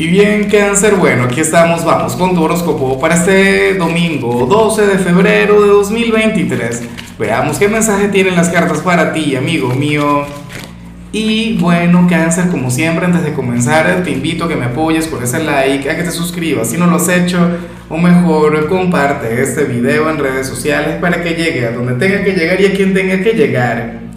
Y bien, cáncer, bueno, aquí estamos, vamos con tu horóscopo para este domingo 12 de febrero de 2023. Veamos qué mensaje tienen las cartas para ti, amigo mío. Y bueno, cáncer, como siempre, antes de comenzar, te invito a que me apoyes con ese like, a que te suscribas si no lo has hecho, o mejor, comparte este video en redes sociales para que llegue a donde tenga que llegar y a quien tenga que llegar.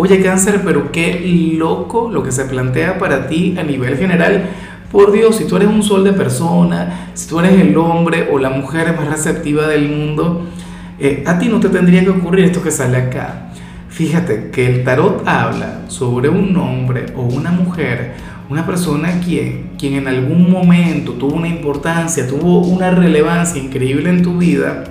Oye, cáncer, pero qué loco lo que se plantea para ti a nivel general. Por Dios, si tú eres un sol de persona, si tú eres el hombre o la mujer más receptiva del mundo, eh, a ti no te tendría que ocurrir esto que sale acá. Fíjate que el tarot habla sobre un hombre o una mujer, una persona quien, quien en algún momento tuvo una importancia, tuvo una relevancia increíble en tu vida.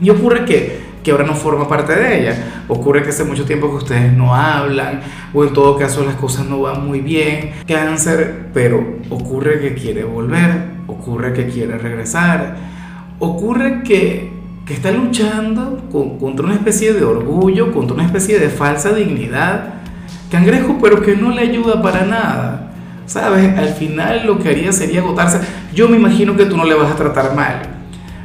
Y ocurre que que ahora no forma parte de ella. Ocurre que hace mucho tiempo que ustedes no hablan o en todo caso las cosas no van muy bien. Cáncer, pero ocurre que quiere volver, ocurre que quiere regresar, ocurre que, que está luchando contra una especie de orgullo, contra una especie de falsa dignidad. Cangrejo, pero que no le ayuda para nada. ¿Sabes? Al final lo que haría sería agotarse. Yo me imagino que tú no le vas a tratar mal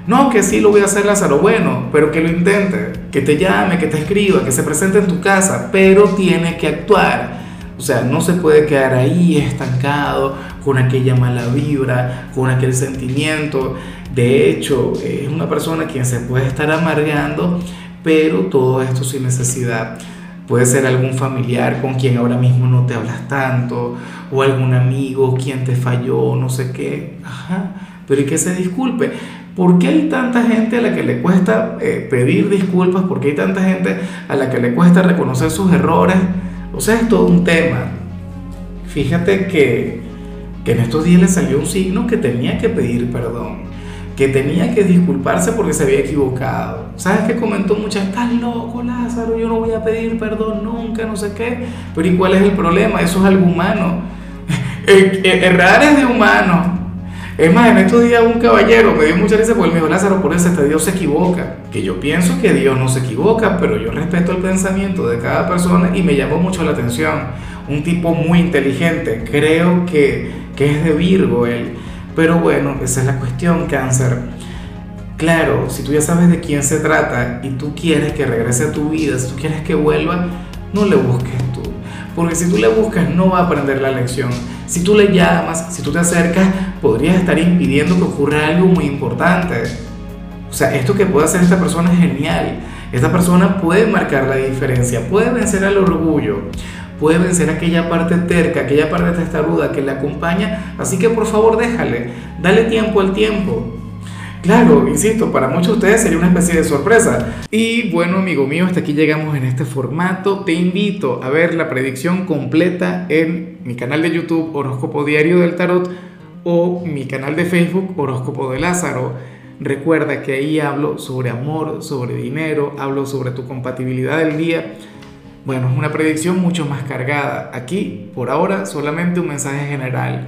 no, que sí lo voy a hacer Lázaro, bueno, pero que lo intente, que te llame, que te escriba, que se presente en tu casa, pero tiene que actuar. O sea, no se puede quedar ahí estancado con aquella mala vibra, con aquel sentimiento. De hecho, es una persona quien se puede estar amargando, pero todo esto sin necesidad. Puede ser algún familiar con quien ahora mismo no te hablas tanto, o algún amigo quien te falló, no sé qué. Ajá, pero y que se disculpe. ¿Por qué hay tanta gente a la que le cuesta eh, pedir disculpas? ¿Por qué hay tanta gente a la que le cuesta reconocer sus errores? O sea, es todo un tema. Fíjate que, que en estos días le salió un signo que tenía que pedir perdón, que tenía que disculparse porque se había equivocado. ¿Sabes qué comentó muchas? Estás loco, Lázaro, yo no voy a pedir perdón nunca, no sé qué. Pero ¿y cuál es el problema? Eso es algo humano. Errar es de humano es más, en estos días un caballero me dio mucha risa porque me dijo, Lázaro, por eso este Dios se equivoca. Que yo pienso que Dios no se equivoca, pero yo respeto el pensamiento de cada persona y me llamó mucho la atención. Un tipo muy inteligente, creo que, que es de Virgo él. Pero bueno, esa es la cuestión, cáncer. Claro, si tú ya sabes de quién se trata y tú quieres que regrese a tu vida, si tú quieres que vuelva, no le busques. Porque si tú le buscas, no va a aprender la lección si tú le llamas, si tú te acercas, podrías estar impidiendo que ocurra algo muy importante. O sea, esto que puede hacer esta persona es genial. Esta persona puede marcar la diferencia, puede vencer al orgullo, puede vencer aquella parte terca, aquella parte testaruda que le acompaña. Así que por favor déjale, dale tiempo al tiempo. Claro, insisto, para muchos de ustedes sería una especie de sorpresa. Y bueno, amigo mío, hasta aquí llegamos en este formato. Te invito a ver la predicción completa en mi canal de YouTube Horóscopo Diario del Tarot o mi canal de Facebook Horóscopo de Lázaro. Recuerda que ahí hablo sobre amor, sobre dinero, hablo sobre tu compatibilidad del día. Bueno, es una predicción mucho más cargada. Aquí, por ahora, solamente un mensaje general